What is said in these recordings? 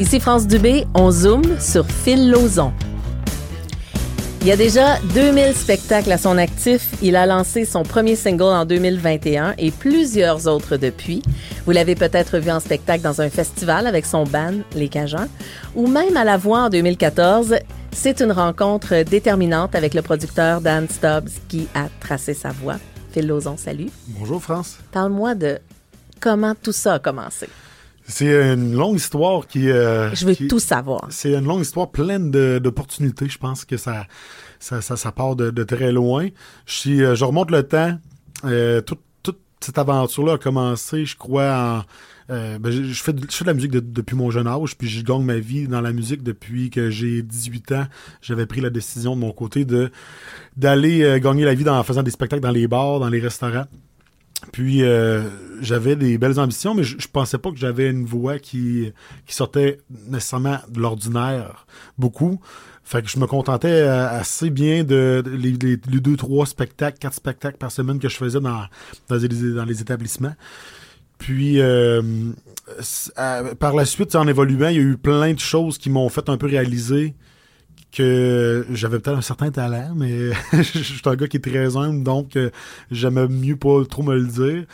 Ici France Dubé, on zoome sur Phil Lozon. Il y a déjà 2000 spectacles à son actif. Il a lancé son premier single en 2021 et plusieurs autres depuis. Vous l'avez peut-être vu en spectacle dans un festival avec son band, Les Cajuns, ou même à la voix en 2014. C'est une rencontre déterminante avec le producteur Dan Stubbs qui a tracé sa voix. Phil Lozon, salut. Bonjour France. Parle-moi de comment tout ça a commencé. C'est une longue histoire qui. Euh, je veux tout savoir. C'est une longue histoire pleine d'opportunités. Je pense que ça, ça, ça, part de, très loin. Je, euh, je remonte le temps. Euh, toute, cette aventure-là a commencé, je crois, en. Ben, je, fais de, je, fais de, la musique depuis mon jeune âge, puis je gagne ma vie dans la musique depuis que j'ai 18 ans. J'avais pris la décision de mon côté de d'aller gagner la vie en faisant des spectacles dans les bars, dans les restaurants. Puis euh, j'avais des belles ambitions, mais je, pensais pas que j'avais une voix qui, qui sortait nécessairement de l'ordinaire beaucoup. Fait que je me contentais euh, assez bien de, les, deux, trois spectacles, quatre spectacles par semaine que je faisais dans, dans, les, établissements. Puis euh, par la suite, en évoluant, il y a eu plein de choses qui m'ont fait un peu réaliser que j'avais peut-être un certain talent, mais je suis un gars qui est très humble, donc euh, j'aimais mieux pas trop me le dire.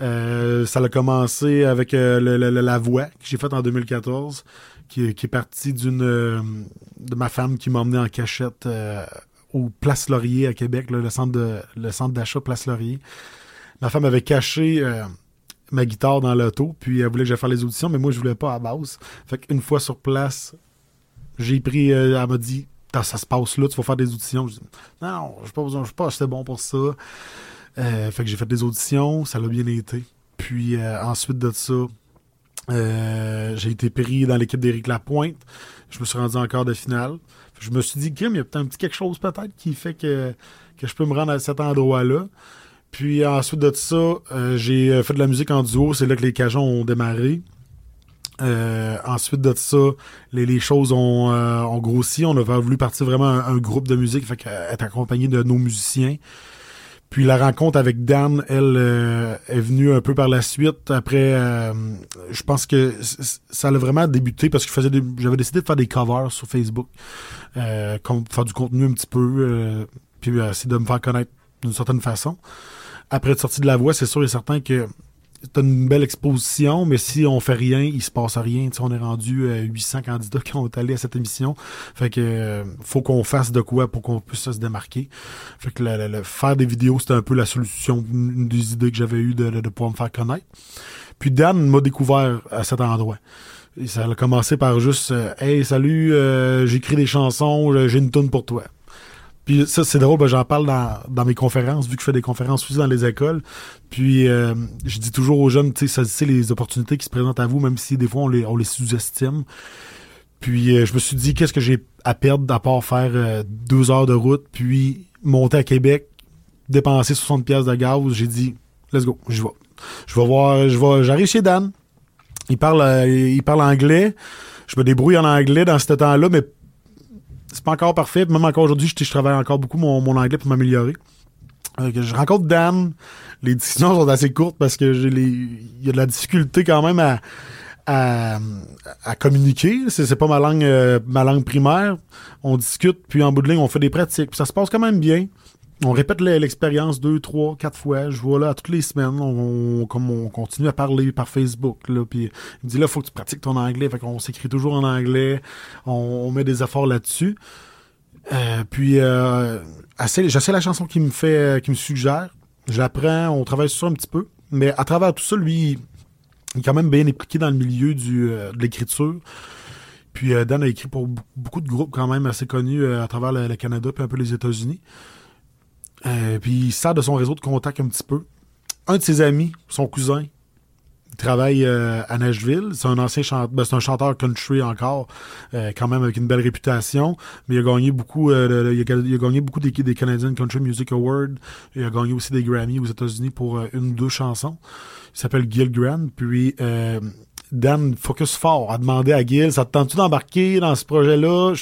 Euh, ça a commencé avec euh, la voix que j'ai faite en 2014, qui, est partie d'une de ma femme qui m'a emmené en cachette au Place Laurier à Québec, le centre de le centre d'achat Place Laurier. Ma femme avait caché ma guitare dans l'auto, puis elle voulait que j'aille faire les auditions, mais moi je voulais pas à base. Fait qu'une fois sur place, j'ai pris, euh, elle m'a dit, ça se passe là, tu vas faire des auditions. Je dis, non, non, je pas besoin, je suis pas assez bon pour ça. Euh, fait que j'ai fait des auditions, ça l'a bien été. Puis euh, ensuite de ça, j'ai été pris dans l'équipe d'Éric Lapointe. Je me suis rendu en quart de finale. Je me suis dit, Kim, il y a peut-être un petit quelque chose peut-être qui fait que, que je peux me rendre à cet endroit-là. Puis ensuite de ça, j'ai fait de la musique en duo. C'est là que les Cajons ont démarré. Euh, ensuite de ça, les, choses ont, euh, ont, grossi. On a voulu partir vraiment un, groupe de musique, fait être accompagné de nos musiciens. Puis la rencontre avec Dan, elle, euh, est venue un peu par la suite. Après, je pense que ça a vraiment débuté parce que j'avais décidé de faire des covers sur Facebook, comme faire du contenu un petit peu, puis essayer de me faire connaître d'une certaine façon. Après être sorti de la voix, c'est sûr et certain que c'est une belle exposition, mais si on fait rien, il se passe rien. on est rendu 800 euh, candidats qui ont allé à cette émission. Fait que euh, faut qu'on fasse de quoi pour qu'on puisse se démarquer. Fait que le, faire des vidéos, c'était un peu la solution, une des idées que j'avais eu de, de, pouvoir me faire connaître. Puis Dan m'a découvert à cet endroit. Ça a commencé par juste euh, Hey, salut, j'écris des chansons, j'ai une tonne pour toi. Puis ça, c'est drôle, ben, j'en parle dans, mes conférences, vu que je fais des conférences aussi dans les écoles. Puis euh, je dis toujours aux jeunes, tu sais, les opportunités qui se présentent à vous, même si des fois on les, sous-estime. Puis euh, je me suis dit, qu'est-ce que j'ai à perdre à part faire euh, deux heures de route, puis monter à Québec, dépenser 60 pièces de gaz? J'ai dit, let's go, je vais. Je vais voir, j'arrive chez Dan. Il parle, il parle anglais. Je me débrouille en anglais dans ce temps-là, mais c'est pas encore parfait. Même encore aujourd'hui, je, travaille encore beaucoup mon, anglais pour m'améliorer. Je rencontre Dan. Les discussions sont assez courtes parce que il y a de la difficulté quand même à, communiquer. C'est, pas ma langue, euh, ma langue primaire. On discute, puis en bout de ligne, on fait des pratiques. Puis ça se passe quand même bien on répète l'expérience deux, trois, quatre fois. Je vois là toutes les semaines, comme on continue à parler par Facebook. Là, puis il me dit là, faut que tu pratiques ton anglais. Fait qu'on s'écrit toujours en anglais. On, met des efforts là-dessus. Euh, puis euh, j'essaie la chanson qui me fait, qui me suggère. J'apprends, on travaille sur ça un petit peu. Mais à travers tout ça, lui, il est quand même bien impliqué dans le milieu euh, de l'écriture. Puis euh, Dan a écrit pour beaucoup de groupes quand même assez connus à travers le Canada puis un peu les États-Unis. Euh, puis il sert de son réseau de contact un petit peu. Un de ses amis, son cousin, il travaille euh, à Nashville. C'est un ancien chanteur, ben, c'est un chanteur country encore, euh, quand même avec une belle réputation. Mais il a gagné beaucoup, il a, gagné beaucoup des, des, Canadian Country Music Awards. Il a gagné aussi des Grammy aux États-Unis pour une ou deux chansons. Il s'appelle Gil Grant. Puis Dan Focus Fort a demandé à Gil, ça te tente-tu d'embarquer dans ce projet-là?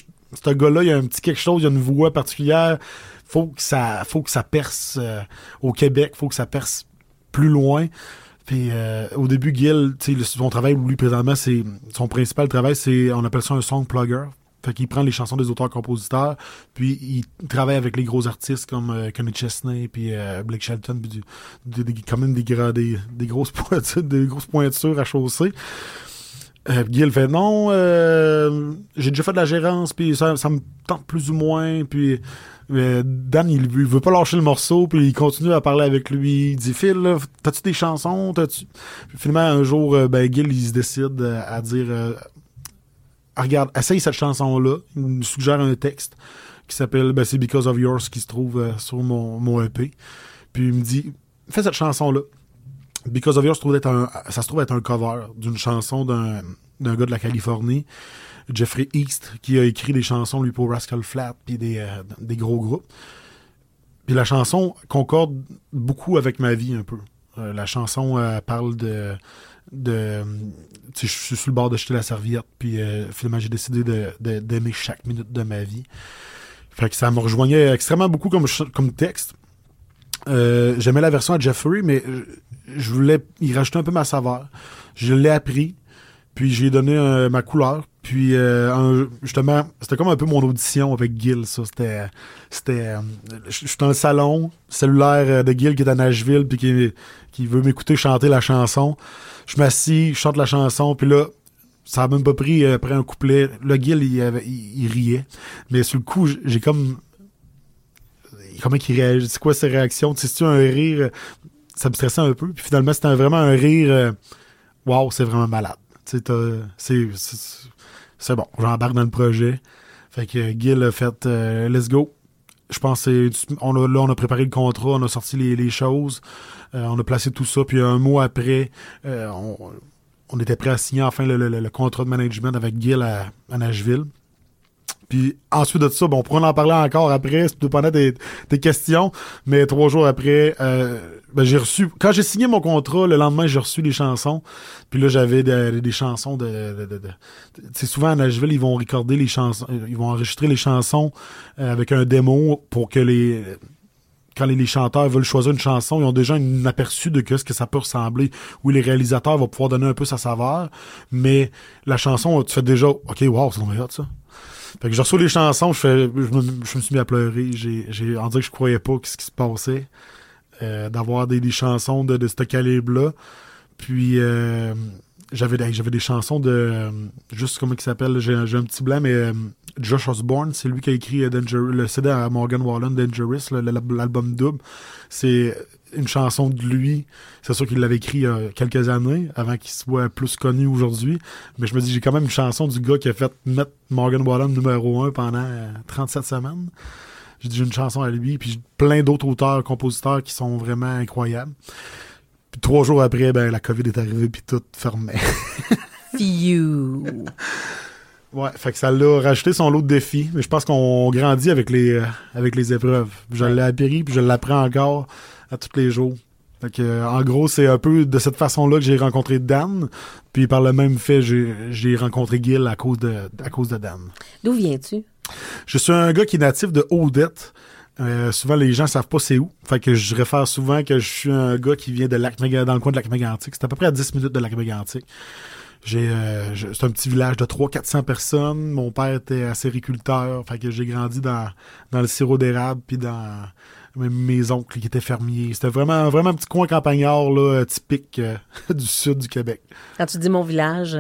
Ce gars-là, il a un petit quelque chose, il a une voix particulière faut que ça faut que ça perce euh, au Québec, faut que ça perce plus loin. Puis euh, au début, Gil, son travail, lui, présentement, c'est son principal travail, c'est on appelle ça un song plugger. Fait qu'il prend les chansons des auteurs-compositeurs, puis il travaille avec les gros artistes comme euh, Chesney, puis euh, Blake Shelton, puis du, quand même des, des, des, grosses pointures, des grosses pointures à chausser. Euh, Gil fait non, j'ai déjà fait de la gérance, puis ça, ça me tente plus ou moins, puis euh, Dan, il, veut pas lâcher le morceau, puis il continue à parler avec lui. Il dit Phil, t'as-tu des chansons? T'as-tu Finalement, un jour, euh, ben, Gil, il se décide euh, à dire Regarde, essaye cette chanson-là. Il me suggère un texte qui s'appelle ben, C'est Because of Yours qui se trouve sur mon, mon EP. Puis il me dit Fais cette chanson-là. Because of Yours, ça se trouve être un cover d'une chanson d'un gars de la Californie. Jeffrey East, qui a écrit des chansons, lui, pour Rascal Flat, puis des, euh, des gros groupes. Puis la chanson concorde beaucoup avec ma vie, un peu. Euh, la chanson euh, parle de... de je suis sur le bord de jeter la serviette, puis finalement, j'ai décidé d'aimer de, chaque minute de ma vie. Fait que ça me rejoignait extrêmement beaucoup comme, comme texte. J'aimais la version à Jeffrey, mais je voulais y rajouter un peu ma saveur. Je l'ai appris, puis j'ai donné ma couleur, puis euh, justement, c'était comme un peu mon audition avec Gil, ça. C'était. C'était. Euh, je suis dans le salon, cellulaire euh, de Gil qui est à Nashville, puis qui, veut m'écouter chanter la chanson. Je m'assis, je chante la chanson, puis là, ça a même pas pris après un couplet. Le Gil, il, riait. Mais sur le coup, j'ai comme. Comment il réagit? C'est quoi ses réactions? C'est-tu un rire? Ça me stressait un peu. Puis finalement, c'était vraiment un rire. Waouh, c'est vraiment malade. C'est bon, j'embarque dans le projet. Fait que Gil a fait euh, Let's go. Je pense on a, là, on a préparé le contrat, on a sorti les, choses, euh, on a placé tout ça, puis un mois après, euh, on, était prêt à signer enfin le, contrat de management avec Gil à Nashville. Puis ensuite de ça, bon, on pourra en parler encore après, c'est dépendant des, des questions. Mais trois jours après, euh, ben, j'ai reçu. Quand j'ai signé mon contrat, le lendemain, j'ai reçu les chansons. Puis là, j'avais des, chansons de. de, de, souvent à Nashville, ils vont recorder les chansons, euh, ils vont enregistrer les chansons euh, avec un démo pour que les quand les, chanteurs veulent choisir une chanson, ils ont déjà un aperçu de ce que ça peut ressembler. Oui, les réalisateurs vont pouvoir donner un peu sa saveur, mais la chanson, tu fais déjà, OK, wow, c'est hot, ça. Fait que je reçois les chansons, je, fais, je, me, suis mis à pleurer. J'ai, on dirait que je croyais pas ce qui se passait. Euh, d'avoir des, des, chansons de, de ce calibre-là. Puis euh, j'avais, des chansons de. Euh, juste comment il s'appelle, j'ai, j'ai un petit blanc, mais Josh Osborne, c'est lui qui a écrit le CD à Morgan Wallen, Dangerous, l'album double. C'est une chanson de lui. C'est sûr qu'il l'avait écrit il y a quelques années, avant qu'il soit plus connu aujourd'hui. Mais je me dis, j'ai quand même une chanson du gars qui a fait mettre Morgan Wallen numéro 1 pendant 37 euh, semaines. J'ai dit, une chanson à lui, puis plein d'autres auteurs, compositeurs qui sont vraiment incroyables. Puis trois jours après, ben, la COVID est arrivée, puis tout fermait. you. Ouais, fait que ça l'a rajouté son lot de défis, mais je pense qu'on grandit avec les euh, avec les épreuves. Je l'ai appris, puis je l'apprends encore à tous les jours. Fait que, en gros, c'est un peu de cette façon-là que j'ai rencontré Dan. Puis par le même fait, j'ai rencontré Gil à cause de, à cause de Dan. D'où viens-tu? Je suis un gars qui est natif de Odette. Euh, souvent, les gens savent pas c'est où. Fait que je réfère souvent que je suis un gars qui vient de lac dans le coin de lac mégantic C'est à peu près à 10 minutes de lac mégantic J'ai, euh, c'est un petit village de 300-400 personnes. Mon père était acériculteur. Fait que j'ai grandi dans, dans le sirop d'érable puis dans mes oncles qui étaient fermiers. C'était vraiment, vraiment un petit coin campagnard là, typique euh, du sud du Québec. Quand tu dis mon village,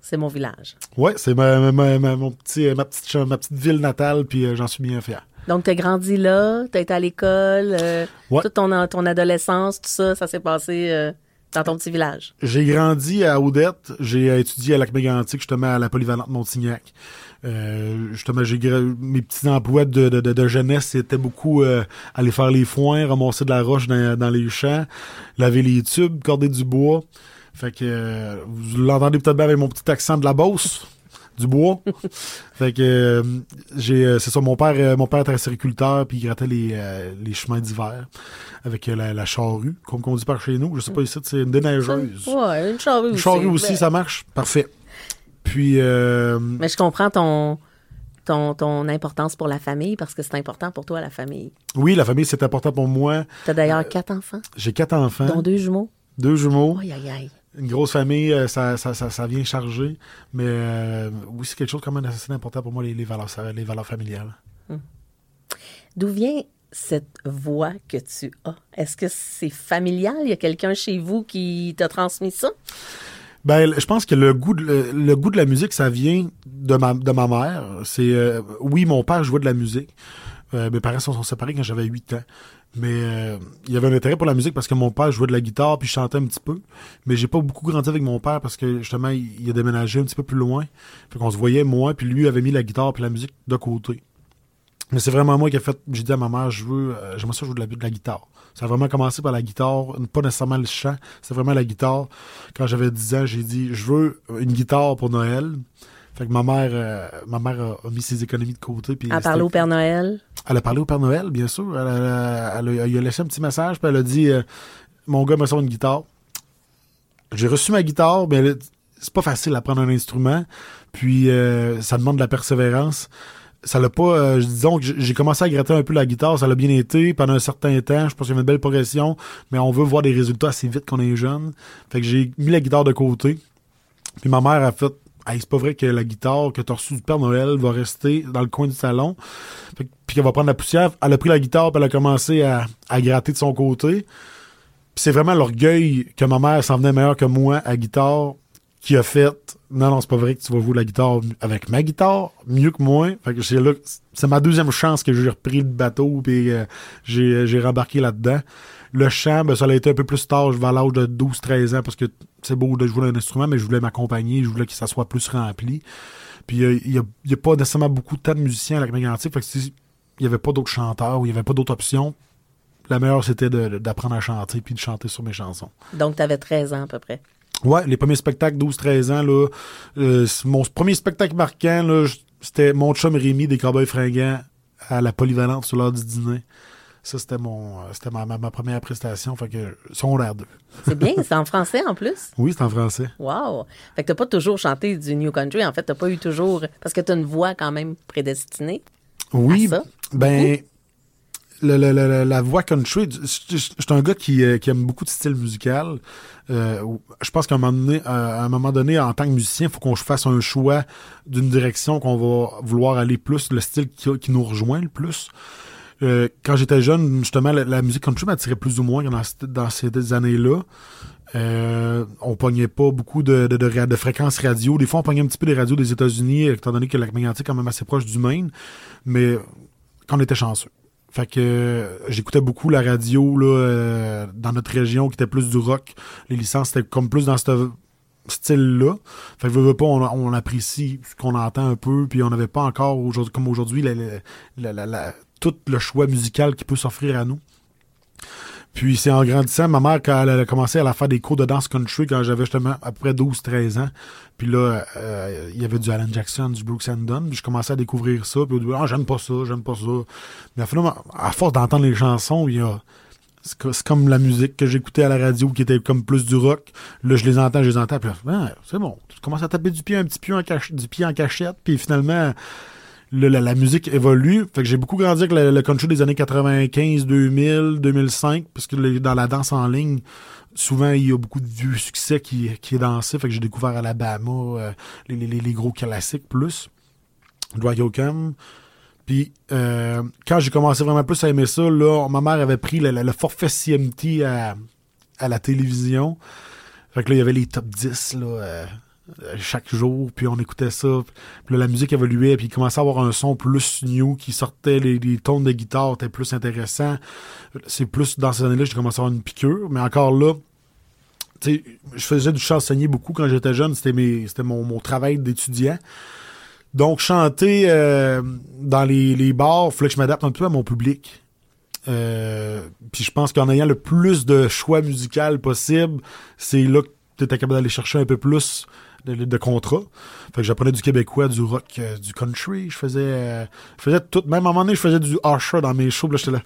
c'est mon village. Oui, c'est ma, mon petit, ma, petite, ma petite ville natale, puis euh, j'en suis bien fier. Donc, tu as grandi là, tu as été à l'école, euh, toute ton, ton adolescence, tout ça, ça s'est passé dans ton petit village. J'ai grandi à Odette, j'ai étudié à Lac-Mégantic, justement à la polyvalente Montignac. Euh, justement, j'ai mes petits emplois de, de, de, jeunesse, c'était beaucoup euh, aller faire les foins, ramasser de la roche dans, dans, les champs, laver les tubes, corder du bois. Fait que euh, vous l'entendez peut-être bien avec mon petit accent de la Beauce, du bois. fait que j'ai c'est ça mon père mon père était agriculteur puis il grattait les, les chemins d'hiver avec la, la, charrue comme on dit par chez nous. Je sais pas ici c'est une déneigeuse. Ouais une charrue une charrue aussi, ça marche. Parfait puis. Euh, Mais je comprends ton, ton, ton importance pour la famille parce que c'est important pour toi, la famille. Oui, la famille, c'est important pour moi. Tu as d'ailleurs quatre enfants. J'ai quatre enfants. Dont deux jumeaux. Deux jumeaux. Aïe, aïe, aïe. Une grosse famille, euh, ça, ça, ça, ça vient charger. Mais euh, oui, c'est quelque chose quand même assez important pour moi, les, les valeurs, les valeurs familiales. D'où vient cette voix que tu as? Est-ce que c'est familial? Il y a quelqu'un chez vous qui t'a transmis ça? Ben, je pense que le goût de, le, goût de la musique, ça vient de ma, de ma mère. C'est euh, oui, mon père jouait de la musique. Euh, mes parents se sont séparés quand j'avais 8 ans. Mais euh, il y avait un intérêt pour la musique parce que mon père jouait de la guitare puis chantait un petit peu. Mais j'ai pas beaucoup grandi avec mon père parce que justement, il, il a déménagé un petit peu plus loin. Fait qu'on se voyait, moi, puis lui avait mis la guitare puis la musique de côté. Mais c'est vraiment moi qui ai fait. J'ai dit à ma mère, je veux, euh, j'aimerais ça jouer de la, de la guitare. Ça a vraiment commencé par la guitare, pas nécessairement le chant, c'est vraiment la guitare. Quand j'avais 10 ans, j'ai dit, je veux une guitare pour Noël. Fait que ma mère, euh, ma mère a, a mis ses économies de côté. Puis À parler c'était- au Père Noël? Elle a parlé au Père Noël, bien sûr. Elle, a, elle a- il a laissé un petit message, puis elle a dit, euh, mon gars me sort une guitare. J'ai reçu ma guitare, mais elle- c'est pas facile d'apprendre un instrument. Puis euh, ça demande de la persévérance. Ça l'a pas. euh, disons que j'ai commencé à gratter un peu la guitare, ça l'a bien été pendant un certain temps. Je pense qu'il y avait une belle progression, mais on veut voir des résultats assez vite qu'on est jeune. Fait que j'ai mis la guitare de côté. Puis ma mère a fait Hey, c'est pas vrai que la guitare que tu as reçue du Père Noël va rester dans le coin du salon. Puis qu'elle va prendre la poussière. Elle a pris la guitare puis elle a commencé à, gratter de son côté. C'est vraiment l'orgueil que ma mère s'en venait meilleure que moi à guitare qui a fait non non c'est pas vrai que tu vas jouer la guitare avec ma guitare mieux que moi. Fait que c'est là c'est ma deuxième chance que j'ai repris le bateau puis euh, j'ai j'ai rembarqué là-dedans. Le chant ben, ça a été un peu plus tard à l'âge de 12 13 ans parce que c'est beau de jouer un instrument mais je voulais m'accompagner je voulais que ça soit plus rempli. Puis euh, il y, a, a pas nécessairement beaucoup de tas de musiciens à la Mégantic fait que il y avait pas d'autres chanteurs ou il y avait pas d'autres options la meilleure c'était d'apprendre à chanter puis de chanter sur mes chansons. Donc, tu avais 13 ans à peu près. Ouais, les premiers spectacles, 12-13 ans, là. euh, mon premier spectacle marquant, là, c'était mon chum Rémi des Cowboys fringants à la polyvalente sur l'heure du dîner. Ça, c'était mon, euh, c'était ma, ma, ma première prestation, fait que, secondaire 2. C'est bien, c'est en français en plus? Oui, c'est en français. Wow! Fait que t'as pas toujours chanté du New Country. En fait, t'as pas eu toujours. Parce que t'as une voix quand même prédestinée. Oui, À ça? ben, le- la voix country, je suis un gars qui, euh, qui aime beaucoup de style musical. Euh, je pense qu'à un moment donné, à un moment donné, en tant que musicien, il faut qu'on fasse un choix d'une direction qu'on va vouloir aller plus, le style qui, qui nous rejoint le plus. Euh, quand j'étais jeune, justement, la, musique country m'attirait plus ou moins dans, dans ces années-là. Euh, on pognait pas beaucoup de, de, de, fréquences radio. Des fois, on pognait un petit peu des radios des États-Unis, étant donné que la est quand même assez proche du Maine. Mais quand on était chanceux. Fait que euh, j'écoutais beaucoup la radio là, euh, dans notre région qui était plus du rock. Les licences étaient comme plus dans ce style-là. Fait que veux, veux pas, on, apprécie ce qu'on entend un peu, puis on n'avait pas encore aujourd'hui comme aujourd'hui la- la- la- tout le choix musical qui peut s'offrir à nous. Puis c'est en grandissant, ma mère, quand elle a commencé à la faire des cours de danse country quand j'avais justement à peu près 12-13 ans, puis là, euh, il y avait du Alan Jackson, du Brooks and Dunn, puis je commençais à découvrir ça, puis au début, ah, j'aime pas ça, j'aime pas ça. Mais finalement, à force d'entendre les chansons, il y a... C'est co- c'est comme la musique que j'écoutais à la radio qui était comme plus du rock. Là, je les entends, je les entends, puis là, ah, c'est bon. Tu commences à taper du pied un petit cach- du pied en cachette, puis finalement, le- la, musique évolue. Fait que j'ai beaucoup grandi avec le, le country des années 95, 2000, 2005, parce que dans la danse en ligne, souvent il y a beaucoup de succès qui, qui est dansé. Fait que j'ai découvert Alabama, euh, les, les- les gros classiques plus. Dry Yoakam. Puis euh, quand j'ai commencé vraiment plus à aimer ça, là, ma mère avait pris le, forfait CMT à, à la télévision. Fait que là, il y avait les top 10 là, euh, chaque jour, puis on écoutait ça. Puis là, la musique évoluait, puis il commençait à avoir un son plus new qui sortait, les, les tons de guitare étaient plus intéressants. C'est plus dans ces années-là que j'ai commencé à avoir une piqûre, mais encore là, je faisais du chansonnier beaucoup quand j'étais jeune, c'était mon, mon travail d'étudiant. Donc chanter euh, dans les, les bars, il fallait que je m'adapte un peu à mon public. Euh, puis je pense qu'en ayant le plus de choix musical possible, c'est là que tu étais capable d'aller chercher un peu plus de, contrats. Fait que j'apprenais du québécois, du rock, euh, du country. Je faisais, euh, je faisais tout. Même à un moment donné, je faisais du Usher dans mes shows. j'étais là.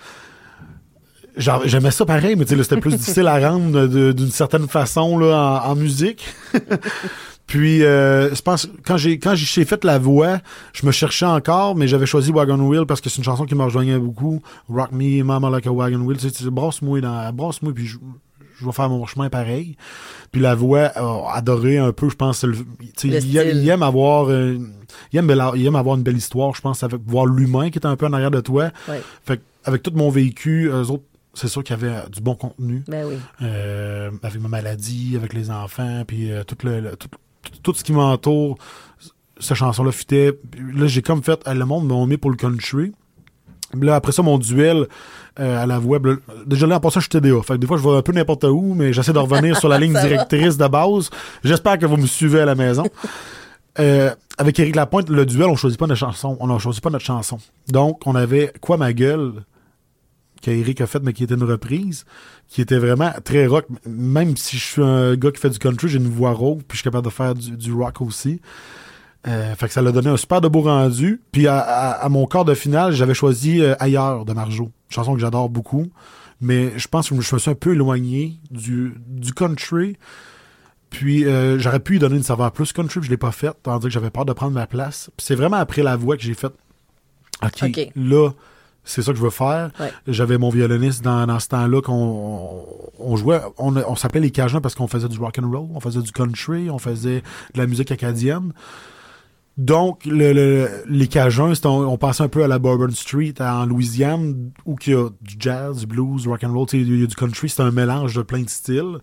J'aimais ça pareil, mais c'était plus difficile à rendre d'une certaine façon là, en, musique. Puis, euh, je pense, quand j'ai quand j'ai fait la voix, je me cherchais encore, mais j'avais choisi Wagon Wheel parce que c'est une chanson qui me rejoignait beaucoup. Rock Me, Mama Like a Wagon Wheel. Tu sais, brasse-moi, puis je, vais faire mon chemin pareil. Puis la voix a adoré un peu, je pense, le, Le il, aime- style. il aime avoir, euh, il aime, il aime avoir une belle histoire, je pense, avec voir l'humain qui est un peu en arrière de toi. Ouais. Fait avec tout mon vécu, eux autres, c'est sûr qu'il y avait euh, du bon contenu. Ben oui. Euh, avec ma maladie, avec les enfants, puis euh, tout, le, le- tout, tout- tout ce qui m'entoure, cette chanson-là fitait. Puis Là, j'ai comme fait, le monde m'a mis pour le country. Là, après ça, mon duel euh, à la voix, ben, déjà là, en passant, je suis TDA. Fait que des fois, je vais un peu n'importe où, mais j'essaie de revenir sur la ligne directrice de base. J'espère que vous me suivez à la maison. Euh, avec Éric Lapointe, le duel, on choisit pas notre chanson. On ne choisit pas notre chanson. Donc, on avait Quoi ma gueule qu'Éric a fait, mais qui était une reprise, qui était vraiment très rock. Même si je suis un gars qui fait du country, j'ai une voix rauque, puis je suis capable de faire du, du rock aussi. Euh, fait que ça l'a donné un super de beau rendu. Puis à, à- à mon quart de finale, j'avais choisi euh, Ailleurs de Marjo. Une chanson que j'adore beaucoup. Mais je pense que je me suis un peu éloigné du, du country. Puis euh, j'aurais pu y donner une saveur plus country, puis je l'ai pas faite, tandis que j'avais peur de prendre ma place. Puis c'est vraiment après la voix que j'ai fait OK, OK. là, c'est ça que je veux faire. Ouais. J'avais mon violoniste dans, dans ce temps-là qu'on on jouait, on, on s'appelait les Cajuns parce qu'on faisait du rock and roll, on faisait du country, on faisait de la musique acadienne. Donc, le, le- les Cajuns, on, on passait un peu à la Bourbon Street en Louisiane, où il y a du jazz, du blues, du rock and roll, il y a du country, c'est un mélange de plein de styles.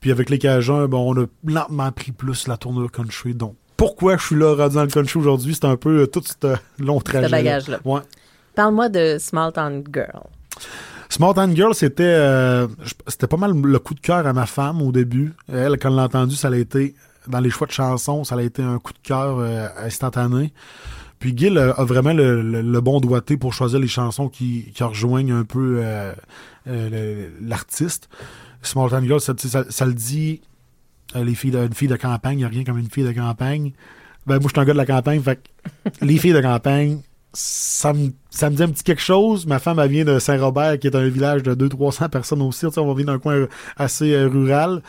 Puis avec les Cajuns, bon, on a lentement pris plus la tournure country. Donc, pourquoi je suis là dans le country aujourd'hui, c'est un peu euh, tout ce long trajet. bagage-là. Ouais. Parle-moi de Small Town Girl. Small Town Girl, c'était euh, c'était pas mal le coup de cœur à ma femme au début. Elle, quand elle l'a entendu, ça a été dans les choix de chansons, ça a été un coup de cœur euh, instantané. Puis Gil a, a vraiment le, bon doigté pour choisir les chansons qui, qui rejoignent un peu euh, euh, l'artiste. Small Town Girl, ça, le dit, euh, les filles une fille de campagne, il n'y a rien comme une fille de campagne. Ben, moi, je suis un gars de la campagne, fait les filles de campagne, ça me, ça me dit un petit quelque chose. Ma femme, elle vient de Saint-Robert, qui est un village de 200-300 personnes aussi. On venir d'un coin euh, assez euh, rural.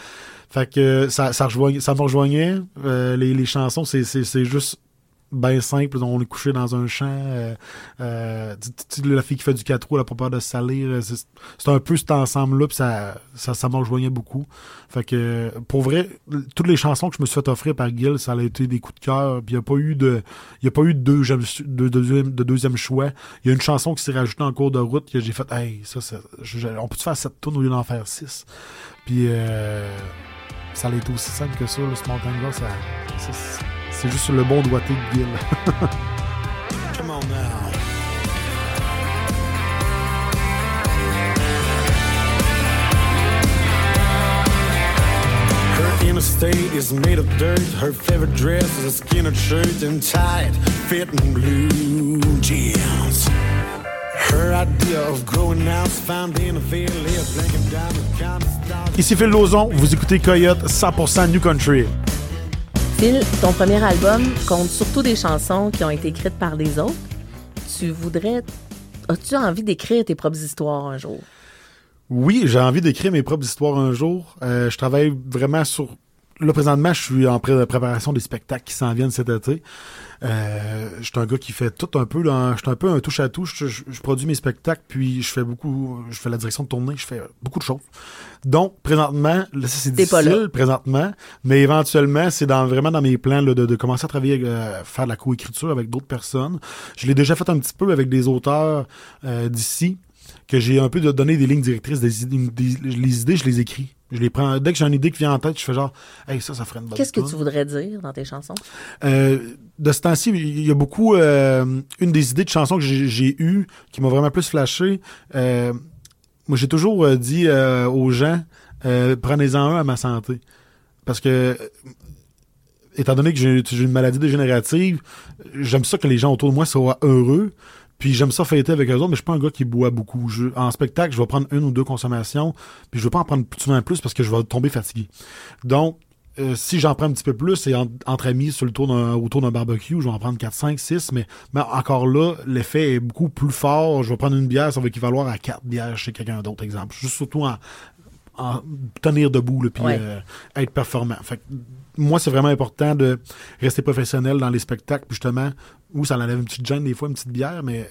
Fait que ça, ça, rejoignait- ça me rejoignait. Euh, les, les chansons, c'est, c'est, juste bien simple. On est couché dans un champ. Euh, euh, la fille qui fait du 4 roues, elle a pas peur de salir. Euh, C'est, un peu cet ensemble-là, puis ça, ça, ça me rejoignait beaucoup. Fait que, pour vrai, toutes les chansons que je me suis fait offrir par Gil, ça a été des coups de cœur. Puis il n'y a pas eu de, il a pas eu de deuxième, de, deuxième, de deuxième choix. Il y a une chanson qui s'est rajoutée en cours de route que j'ai fait, hey, ça, on peut faire cette tourne au lieu d'en faire six? Puis, ça été aussi simple que ça, le Small Town Girl, ça, ça, c'est- juste le bon doigté de Gil. Come on now. Her inner state is made of dirt. Her favorite dress is a skinny shirt and tight, fitting blue jeans. Ici Phil Lozon, vous écoutez Coyote 100% New Country. Phil, ton premier album compte surtout des chansons qui ont été écrites par les autres. Tu voudrais. As-tu envie d'écrire tes propres histoires un jour? Oui, j'ai envie d'écrire mes propres histoires un jour. Euh, je travaille vraiment sur. Là, présentement, je suis en pré- préparation des spectacles qui s'en viennent cet été. Euh, je suis un gars qui fait tout un peu. là, Je suis un peu un touche à touche. Je, je- je produis mes spectacles, puis je fais beaucoup. Je fais la direction de tournée. Je fais beaucoup de choses. Donc, présentement, là, c'est difficile, présentement, mais éventuellement, c'est dans, vraiment dans mes plans là, de, de commencer à travailler, euh, faire de la coécriture avec d'autres personnes. Je l'ai déjà fait un petit peu avec des auteurs euh, d'ici, que j'ai un peu donné des lignes directrices, des, idées- des- les idées, je les écris. Je les prends. Dès que j'ai une idée qui vient en tête, je fais genre, hey, ça, ça ferait une bonne Qu'est-ce que tu voudrais dire dans tes chansons? Euh, de ce temps-ci, il y a beaucoup. euh, une des idées de chansons que j'ai eues qui m'a vraiment plus flashé. euh, moi, j'ai toujours dit aux gens prenez-en un à ma santé. Parce que, étant donné que j'ai une maladie dégénérative, j'aime ça que les gens autour de moi soient heureux. Puis j'aime ça fêter avec eux autres, mais je suis pas un gars qui boit beaucoup. Je- en spectacle, je vais prendre une ou deux consommations, puis je veux pas en prendre souvent plus parce que je vais tomber fatigué. Donc, euh, si j'en prends un petit peu plus, en- entre amis sur le tour autour d'un barbecue, je vais en prendre 4, 5, 6, mais, mais encore là, l'effet est beaucoup plus fort. Je vais prendre une bière, ça va équivaloir à 4 bières chez quelqu'un d'autre, exemple. Juste surtout en, en- tenir debout, là, puis Ouais. euh, être performant. Fait que, moi, c'est vraiment important de rester professionnel dans les spectacles, puis justement, où ça enlève une petite gêne des fois, une petite bière, mais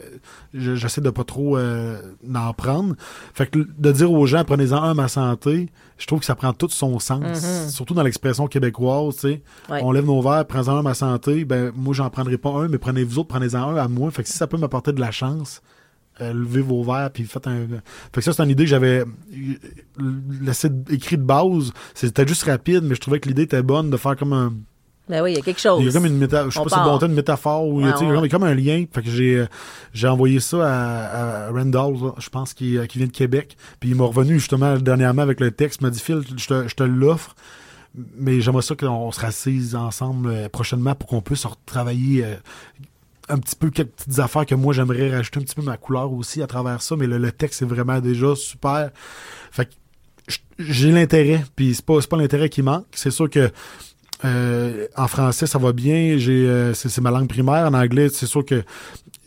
je- j'essaie de pas trop euh, en prendre. Fait que de dire aux gens, prenez-en un ma santé, je trouve que ça prend tout son sens, Mhm. surtout dans l'expression québécoise, tu sais. Ouais. On lève nos verres, prenez-en un ma santé, ben moi, j'en prendrai pas un, mais prenez vous autres, prenez-en un à moi. Fait que si ça peut m'apporter de la chance, euh, levez vos verres puis faites un. Fait que ça, c'est une idée que j'avais laissé écrit de base. C'était juste rapide, mais je trouvais que l'idée était bonne de faire comme un. Ben oui, il y a quelque chose. Il y a comme une métaphore. Je sais pas si c'est bon une métaphore ou Ouais, tu sais, ouais. comme, un lien. Fait que j'ai j'ai envoyé ça à, à Randall, là, je pense, qui, euh, qui vient de Québec. Puis il m'a revenu justement dernièrement avec le texte. Il m'a dit Phil, je te, je te l'offre. Mais j'aimerais ça qu'on se rassise ensemble euh, prochainement pour qu'on puisse retravailler un petit peu quelques petites affaires que moi j'aimerais rajouter un petit peu ma couleur aussi à travers ça. Mais le, le texte est vraiment déjà super. Fait que j'ai l'intérêt, puis c'est pas, pas l'intérêt qui manque. C'est sûr que euh, en français, ça va bien. J'ai, euh, c'est, ma langue primaire. En anglais, c'est sûr que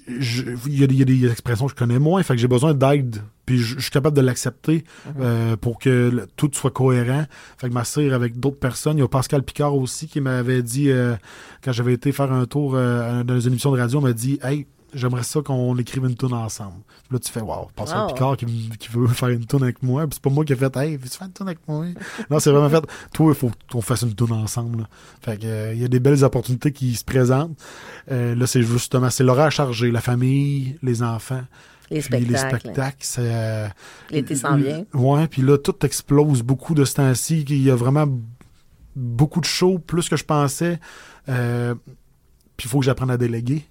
il y, a des- il y a des expressions que je connais moins. Fait que j'ai besoin d'aide. Puis je, je suis capable de l'accepter euh, pour que le- tout soit cohérent. Fait que ma sœur avec d'autres personnes. Il y a Pascal Picard aussi qui m'avait dit, euh, quand j'avais été faire un tour euh, dans une émission de radio, on m'a dit Hey, j'aimerais ça qu'on écrive une tune ensemble. Puis là, tu fais Wow, Pascal Wow. Picard qui, qui veut faire une tune avec moi. Puis c'est pas moi qui ai fait Hey, veux-tu faire une tune avec moi? Non, c'est vraiment fait Toi, il faut qu'on fasse une tune ensemble. là. Fait que, euh, il y a des belles opportunités qui se présentent. Euh, là, c'est justement, c'est l'horaire chargé, la famille, les enfants. les Puis les spectacles. spectacles, c'est. euh, L'été s'en vient. Ouais, puis là, tout explose beaucoup de ce temps-ci. Il y a vraiment beaucoup de shows, plus que je pensais. Euh, puis il faut que j'apprenne à déléguer.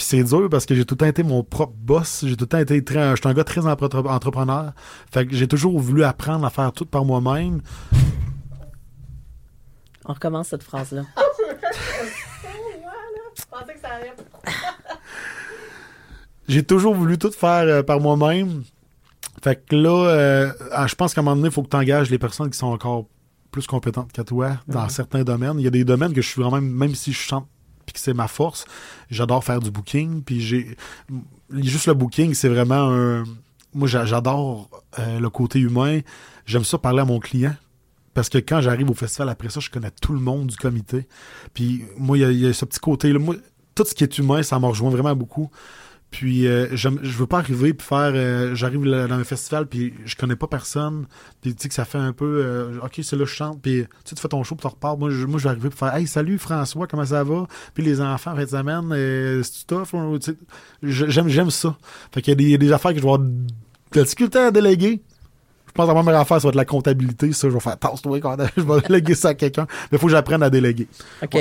Puis c'est dur parce que j'ai tout le temps été mon propre boss. J'ai tout le temps été très. Je suis un gars très entre- entrepreneur. Fait que j'ai toujours voulu apprendre à faire tout par moi-même. On recommence cette phrase-là. J'ai toujours voulu tout faire euh, par moi-même. Fait que là, euh, ah, je pense qu'à un moment donné, il faut que tu engages les personnes qui sont encore plus compétentes que toi dans certains domaines. Il y a des domaines que je suis vraiment, même si je chante puis c'est ma force, j'adore faire du booking. Puis j'ai juste le booking, c'est vraiment un. Moi, j'a- j'adore euh, le côté humain. J'aime ça parler à mon client. Parce que quand j'arrive au festival, après ça, je connais tout le monde du comité. Puis moi, il y a- ce petit côté-là. Tout ce qui est humain, ça me rejoint vraiment beaucoup. Puis euh, je veux pas arriver puis faire euh, j'arrive dans un festival puis je connais pas personne puis tu sais que ça fait un peu euh, OK, c'est là je chante puis tu tu fais ton show puis tu repars. Moi je, moi je vais arriver pour faire "Hey, salut François, comment ça va? Puis les enfants en de semaine, euh, c'est tough je- j'aime j'aime ça. Fait qu'il y y a des affaires que je vais avoir difficulté à déléguer. Je pense que la première affaire, ça va être la comptabilité. Ça, je vais faire tasse-toi quand je vais déléguer ça à quelqu'un. Mais faut que j'apprenne à déléguer. OK.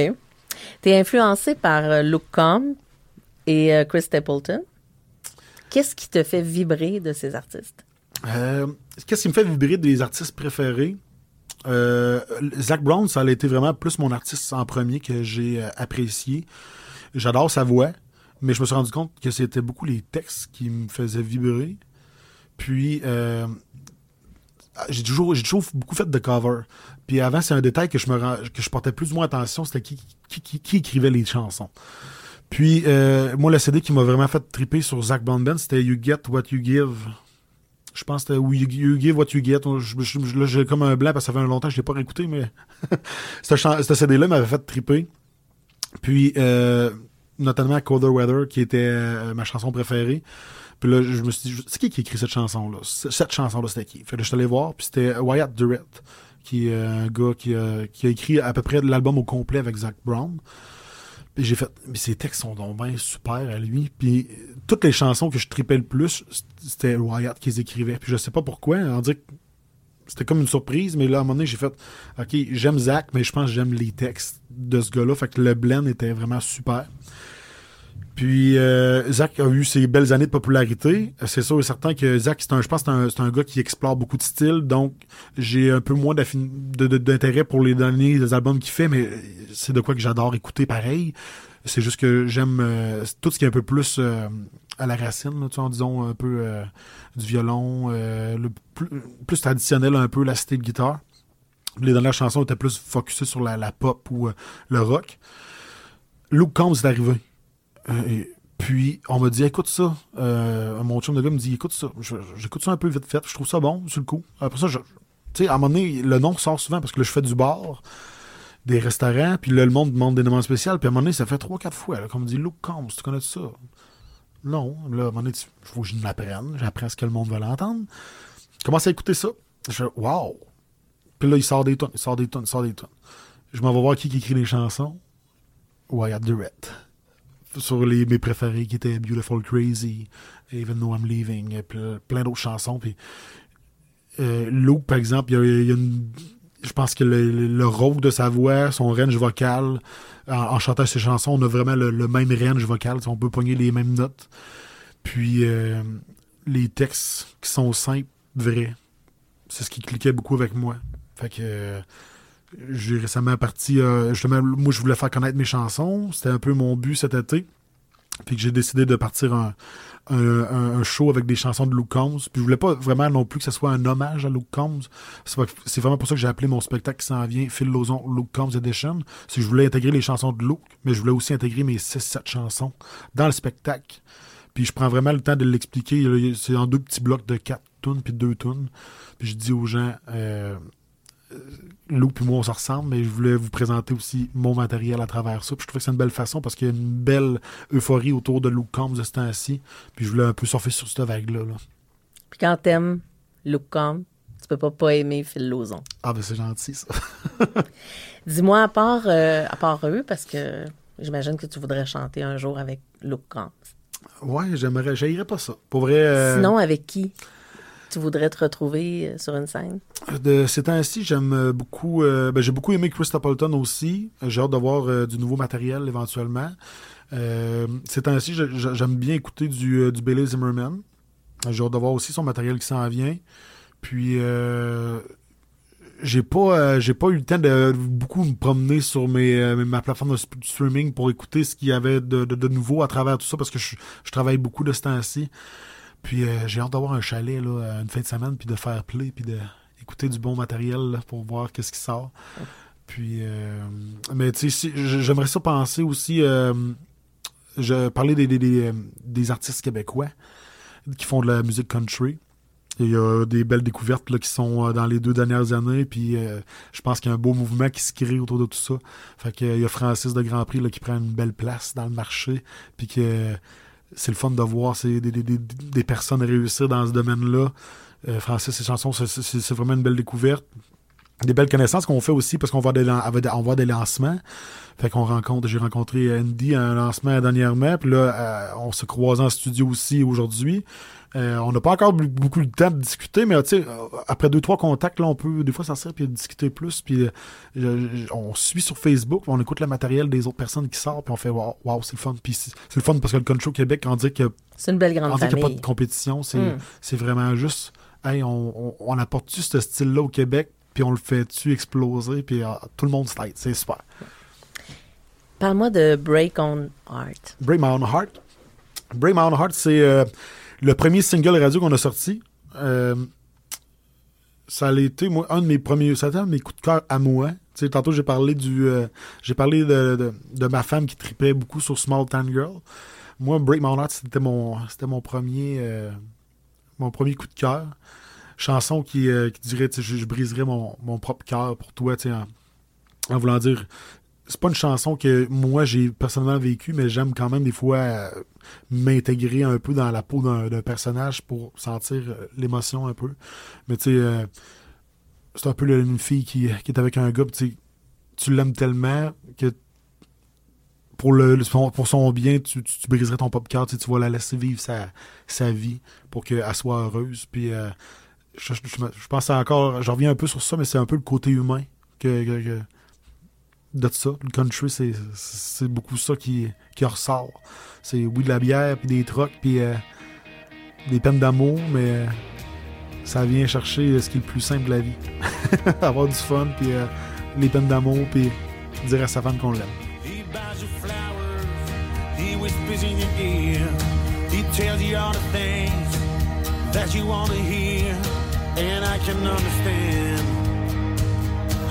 Tu es influencé par euh, Combs et euh, Chris Stapleton. Qu'est-ce qui te fait vibrer de ces artistes? Euh, Qu'est-ce qui me fait vibrer des artistes préférés? Euh, Zach Brown, ça a été vraiment plus mon artiste en premier que j'ai apprécié. J'adore sa voix, mais je me suis rendu compte que c'était beaucoup les textes qui me faisaient vibrer. Puis, j'ai toujours, toujours beaucoup fait de cover. Puis avant, c'est un détail que je me que je portais plus ou moins attention, c'était qui, qui, qui, qui écrivait les chansons. Puis, euh, moi, le CD qui m'a vraiment fait triper sur Zach Band, c'était You Get What You Give. Je pense que c'était ou you, Give What You Get. Là, j'ai comme un blanc parce que ça fait longtemps que je l'ai pas réécouté, mais ce, CD-là m'avait fait triper. Puis, euh, notamment Colder Weather, qui était euh, ma chanson préférée. Puis là, je me suis dit, c'est qui qui a écrit cette chanson-là? Cette chanson-là, c'était qui? Fait que je suis allé voir, puis c'était Wyatt Durrett, qui est un gars qui, qui a écrit à peu près l'album au complet avec Zach Brown. Puis j'ai fait, mais ses textes sont donc super à lui. Puis euh, toutes les chansons que je tripais le plus, c'était Wyatt qui les écrivait. Puis je sais pas pourquoi, on dirait que c'était comme une surprise, mais là, à un moment donné, j'ai fait, OK, j'aime Zach, mais je pense que j'aime les textes de ce gars-là. Fait que le blend était vraiment super. Puis euh, Zach a eu ses belles années de popularité. C'est sûr et certain que Zach, c'est un, je pense que c'est un, un gars qui explore beaucoup de styles, donc j'ai un peu moins d'intérêt pour les derniers des albums qu'il fait, mais c'est de quoi que j'adore écouter pareil. C'est juste que j'aime euh, tout ce qui est un peu plus euh, à la racine, vois, disons un peu du violon, plus, traditionnel un peu, la cité de guitare. Les dernières chansons étaient plus focusées sur la, la pop ou le rock. Luke Combs est arrivé. Euh, Puis on m'a dit écoute ça. Euh, mon chum de gars me dit écoute ça. J'écoute ça un peu vite fait. Je trouve ça bon sur le coup. Après ça, je- tu sais, à un moment donné, le nom sort souvent parce que là, je fais du bar, des restaurants, puis là, le monde demande des noms spéciaux. Puis à un moment donné, ça fait trois, quatre fois là, qu'on me dit Luke Combs, tu connais ça? Non. Là, à un moment donné, il faut que je l'apprenne. J'apprends ce que le monde veut l'entendre. Je commence à écouter ça. Je fais Wow Puis là, il sort des tonnes, il sort des tonnes, il sort des tonnes. Je m'en vais voir qui, qui écrit les chansons. Wyatt Durrett sur les, mes préférés qui étaient Beautiful Crazy, Even Though I'm Leaving, plein d'autres chansons. Puis, euh, Luke, par exemple, il y a, une, je pense que le, le- rôle de sa voix, son range vocal, en, chantant ses chansons, on a vraiment le, même range vocal. On peut pogner les mêmes notes. Puis, euh, les textes qui sont simples, vrais, c'est ce qui cliquait beaucoup avec moi. Fait que. euh, j'ai récemment parti, euh, justement, moi je voulais faire connaître mes chansons, c'était un peu mon but cet été, puis que j'ai décidé de partir un, un, show avec des chansons de Luke Combs, puis je voulais pas vraiment non plus que ce soit un hommage à Luke Combs, c'est vraiment pour ça que j'ai appelé mon spectacle qui s'en vient Phil Lozon Luke Combs Edition, c'est que je voulais intégrer les chansons de Luke, mais je voulais aussi intégrer mes 6-7 chansons dans le spectacle, puis je prends vraiment le temps de l'expliquer, c'est en deux petits blocs de 4 tunes puis 2 tunes, puis je dis aux gens... euh, Lou puis moi on se ressemble, mais je voulais vous présenter aussi mon matériel à travers ça. Puis je trouvais que c'est une belle façon parce qu'il y a une belle euphorie autour de Luke Combs de ce temps-ci. Puis je voulais un peu surfer sur cette vague-là. là. Puis quand t'aimes Luke Combs, tu peux pas pas aimer Phil Lozon. Ah ben c'est gentil ça. Dis-moi, à part, euh, à part eux, parce que j'imagine que tu voudrais chanter un jour avec Luke Combs. Ouais, j'aimerais, j'haïrais pas ça. Pour vrai, euh, Sinon, avec qui? Tu voudrais te retrouver euh, sur une scène? de ces temps-ci, j'aime euh, beaucoup. euh, ben, j'ai beaucoup aimé Chris Stapleton aussi. J'ai hâte de voir euh, du nouveau matériel éventuellement. Euh, ces temps-ci, j'aime bien écouter du, euh, du Billy Zimmerman. J'ai hâte de voir aussi son matériel qui s'en vient. Puis euh, j'ai pas euh, j'ai pas eu le temps de beaucoup me promener sur mes, euh, ma plateforme de streaming pour écouter ce qu'il y avait de, de, de nouveau à travers tout ça parce que je, je travaille beaucoup de ce temps-ci. Puis euh, j'ai hâte d'avoir un chalet là, une fin de semaine puis de faire play puis de écouter du bon matériel pour voir qu'est-ce qui sort. Puis euh, mais tu sais si- j'aimerais ça penser aussi euh, je parlais des, des, euh, artistes québécois qui font de la musique country. Il y a des belles découvertes là, qui sont euh, dans les deux dernières années, puis euh, je pense qu'il y a un beau mouvement qui se crée autour de tout ça. Fait que, euh, il y a Francis de Grand Prix là, qui prend une belle place dans le marché, puis que euh, c'est le fun de voir des, des- personnes réussir dans ce domaine-là. Euh, Francis, ses chansons, c'est- vraiment une belle découverte. Des belles connaissances qu'on fait aussi parce qu'on voit des lancements. Fait qu'on rencontre, j'ai rencontré Andy à un lancement dernièrement, puis là, euh, on se croise en studio aussi aujourd'hui. Euh, on n'a pas encore beaucoup de temps de discuter, mais euh, après deux, trois contacts, là, on peut des fois s'asseoir puis discuter plus. Puis euh, on suit sur Facebook, on écoute le matériel des autres personnes qui sortent, puis on fait wow, wow, c'est le fun. Puis c'est le fun parce que le au Québec, on dit que C'est une belle grande on dit qu'il n'y a pas de compétition, c'est Mm. c'est vraiment juste, hey, on, on, on apporte-tu ce style-là au Québec, puis on le fait-tu exploser, puis euh, tout le monde se tête, c'est super. Parle-moi de Break on Heart. Break My Own Heart. Break My Own Heart, c'est euh, le premier single radio qu'on a sorti. Euh, ça a été, un de mes premiers, ça a été un de mes coups de cœur à moi. Tantôt, j'ai parlé du, euh, j'ai parlé de, de, ma femme qui tripait beaucoup sur Small Town Girl. Moi, Break My Heart, c'était mon, c'était mon premier, euh, mon premier coup de cœur. Chanson qui, euh, dirait, je, je briserais mon, mon propre cœur pour toi, en voulant dire, c'est pas une chanson que moi j'ai personnellement vécue, mais j'aime quand même des fois euh, m'intégrer un peu dans la peau d'un personnage pour sentir euh, l'émotion un peu. Mais tu sais, euh, c'est un peu une fille qui, qui est avec un gars, tu tu l'aimes tellement que pour, le, son, pour son bien, tu, briserais ton pop cœur, tu, vas la laisser vivre sa, sa vie pour qu'elle soit heureuse. Puis je, je, pense encore, je reviens un peu sur ça, mais c'est un peu le côté humain que de ça. Le country, c'est, beaucoup ça qui, qui ressort. C'est oui de la bière, puis des trocs, puis euh, des peines d'amour, mais euh, ça vient chercher ce qui est le plus simple de la vie. Avoir du fun, puis euh, les peines d'amour, puis dire à sa femme qu'on l'aime. That you want hear, and I can understand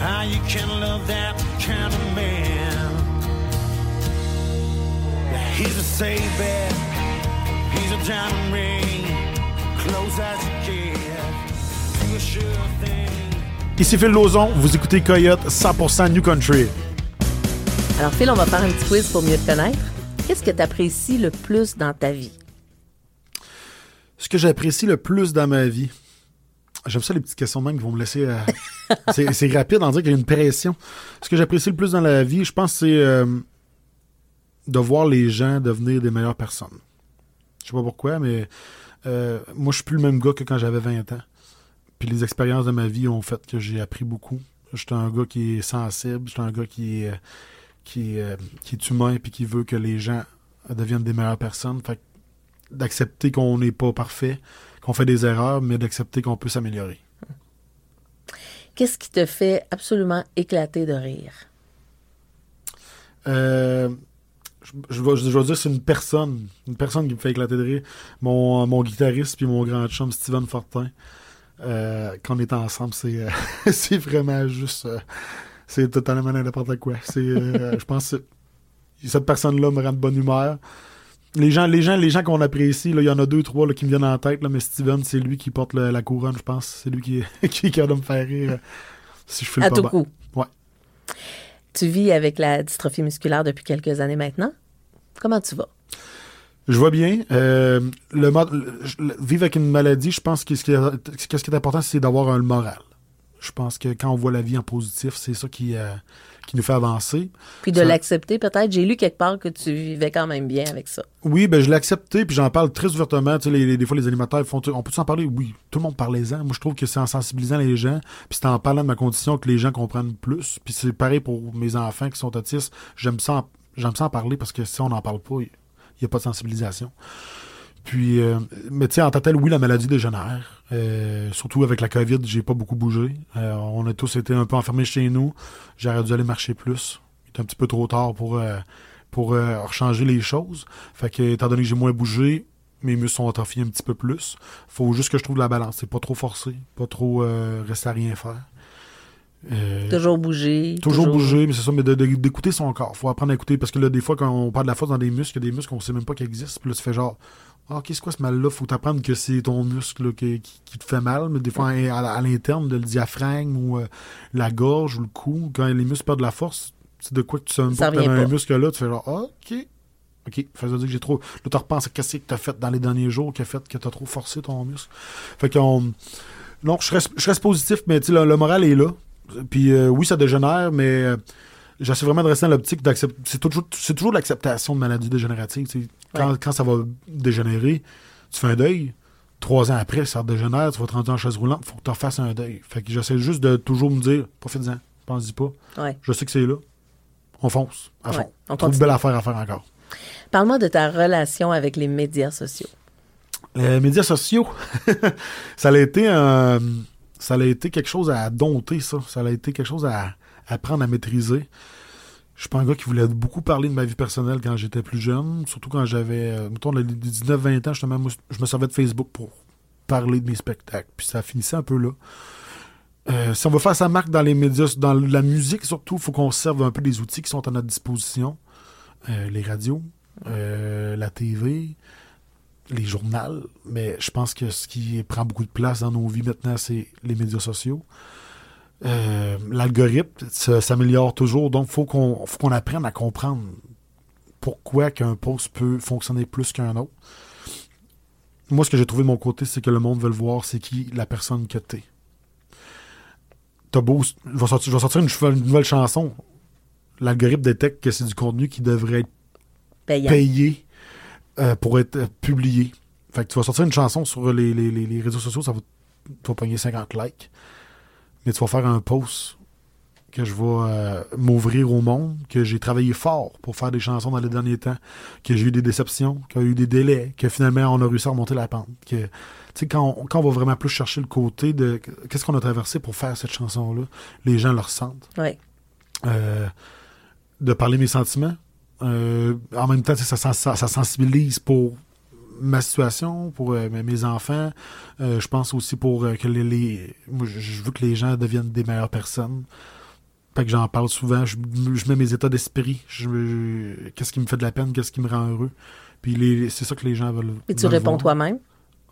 how you can love that kind of man. He's a safe bet, Squeeze a diamond ring, close as you can. Do a sure thing. Ici Phil Lozon, vous écoutez Coyote 100% New Country. Alors, Phil, on va faire un petit quiz pour mieux te connaître. Qu'est-ce que tu apprécies le plus dans ta vie? Ce que j'apprécie le plus dans ma vie, j'aime ça les petites questions de même qui vont me laisser. euh, c'est rapide en dire qu'il y a une pression. Ce que j'apprécie le plus dans la vie, je pense, c'est euh, de voir les gens devenir des meilleures personnes. Je sais pas pourquoi, mais euh, moi, je suis plus le même gars que quand j'avais 20 ans. Puis les expériences de ma vie ont fait que j'ai appris beaucoup. J'étais un gars qui est sensible, j'étais un gars qui est, euh, qui, est, humain puis qui veut que les gens deviennent des meilleures personnes. Fait d'accepter qu'on n'est pas parfait, qu'on fait des erreurs, mais d'accepter qu'on peut s'améliorer. Qu'est-ce qui te fait absolument éclater de rire? Euh, je, je dire c'est une personne, une personne qui me fait éclater de rire. Mon, mon guitariste puis mon grand chum Steven Fortin. Euh, quand on est ensemble, c'est euh, vraiment juste euh, c'est totalement n'importe quoi. Euh, je pense que cette personne-là me rend de bonne humeur. Les gens, les gens, les gens qu'on apprécie, il y en a deux, trois là, qui me viennent en tête, là, mais Steven, c'est lui qui porte le- la couronne, je pense. C'est lui qui, qui de me faire rire. euh, Si je fais À pas tout coup. Ouais. Tu vis avec la dystrophie musculaire depuis quelques années maintenant. Comment tu vas? Je vois bien. Euh, le, le- le- vivre avec une maladie, je pense que ce qui est, ce qui est important, c'est d'avoir un moral. Je pense que quand on voit la vie en positif, c'est ça qui, euh, qui nous fait avancer. Puis de Ça- l'accepter, peut-être. J'ai lu quelque part que tu vivais quand même bien avec ça. Oui, ben je l'ai accepté, puis j'en parle très ouvertement. Tu sais, les- les- des fois, les animateurs font On peut en parler Oui, tout le monde parle-en. Moi, je trouve que c'est en sensibilisant les gens, puis c'est en parlant de ma condition que les gens comprennent plus. Puis c'est pareil pour mes enfants qui sont autistes. J'aime ça, en- j'aime ça en parler parce que si on n'en parle pas, il n'y a pas de sensibilisation. Puis, euh, mais tu sais, en tant que tel, oui, la maladie dégénère. Euh, surtout avec la COVID, j'ai pas beaucoup bougé. Euh, on a tous été un peu enfermés chez nous. J'aurais dû aller marcher plus. Il est un petit peu trop tard pour, euh, pour changer les choses. Fait que, étant donné que j'ai moins bougé, mes muscles sont atrophiés un petit peu plus. Faut juste que je trouve la balance. C'est pas trop forcé, pas trop rester à rien faire. Euh, Toujours bouger. Toujours bouger, mais c'est ça, mais d'écouter son corps. Faut apprendre à écouter parce que là, des fois, quand on parle de la force dans des muscles, il y a des muscles qu'on sait même pas qu'ils existent. Puis là, tu fais genre, ah, c'est quoi ce mal-là? Faut t'apprendre que c'est ton muscle là, qui, qui- qui te fait mal, mais des fois, à, à l'interne, de le diaphragme ou euh, la gorge ou le cou, quand les muscles perdent de la force, c'est de quoi que tu Ça pas un muscle là, tu fais genre, ah, ok. Ok, ça veut dire que j'ai trop. Là, tu repenses à qu'est-ce que t'as fait dans les derniers jours qui a fait que t'as trop forcé ton muscle. Fait qu'on. Non, je reste, je reste positif, mais tu sais, le, le moral est là. Puis euh, oui, ça dégénère, mais euh, j'essaie vraiment de rester dans l'optique d'accepter. C'est toujours, c'est toujours l'acceptation de maladies dégénératives. Quand, quand ça va dégénérer, tu fais un deuil. Trois ans après, ça dégénère, tu vas te rendre en chaise roulante, faut que tu refasses un deuil. Fait que j'essaie juste de toujours me dire, profite-en, pense-y pas. Ouais. Je sais que c'est là. On fonce, à Ouais, fond. on On trouve une belle affaire à faire encore. Parle-moi de ta relation avec les médias sociaux. Les médias sociaux, ça a été un- ça a été quelque chose à dompter, ça. Ça a été quelque chose à apprendre à maîtriser. Je suis pas un gars qui voulait beaucoup parler de ma vie personnelle quand j'étais plus jeune, surtout quand j'avais, euh, mettons, les 19-20 ans, justement, je me servais de Facebook pour parler de mes spectacles. Puis ça finissait un peu là. Euh, si on veut faire sa marque dans les médias, dans la musique surtout, il faut qu'on se serve un peu des outils qui sont à notre disposition. Euh, les radios, euh, la TV, les journaux, mais je pense que ce qui prend beaucoup de place dans nos vies maintenant, c'est les médias sociaux. Euh, L'algorithme s'améliore toujours, donc faut qu'on faut qu'on apprenne à comprendre pourquoi qu'un post peut fonctionner plus qu'un autre. Moi, ce que j'ai trouvé de mon côté, c'est que le monde veut le voir, c'est qui la personne que t'es. T'as beau. Je vais sortir, je vais sortir une, nouvelle chanson. L'algorithme détecte que c'est du contenu qui devrait être Payant. payé euh, pour être euh, publié. Fait que tu vas sortir une chanson sur les, les- les- les réseaux sociaux, ça va, tu vas pogner 50 likes. Mais tu vas faire un post que je vais euh, m'ouvrir au monde, que j'ai travaillé fort pour faire des chansons dans les derniers temps, que j'ai eu des déceptions, qu'il y a eu des délais, que finalement on a réussi à remonter la pente. Que, tu sais, quand, on, quand on va vraiment plus chercher le côté de qu'est-ce qu'on a traversé pour faire cette chanson-là, les gens le ressentent. Ouais. Euh, de parler mes sentiments. Euh, en même temps, ça, ça sensibilise pour ma situation, pour euh, mes- enfants. Euh, je pense aussi pour euh, que les, les- moi, je- veux que les gens deviennent des meilleures personnes. Fait que j'en parle souvent, je, je mets mes états d'esprit, je- qu'est-ce qui me fait de la peine, qu'est-ce qui me rend heureux? Puis les- c'est ça que les gens veulent. Et tu veulent réponds toi-même?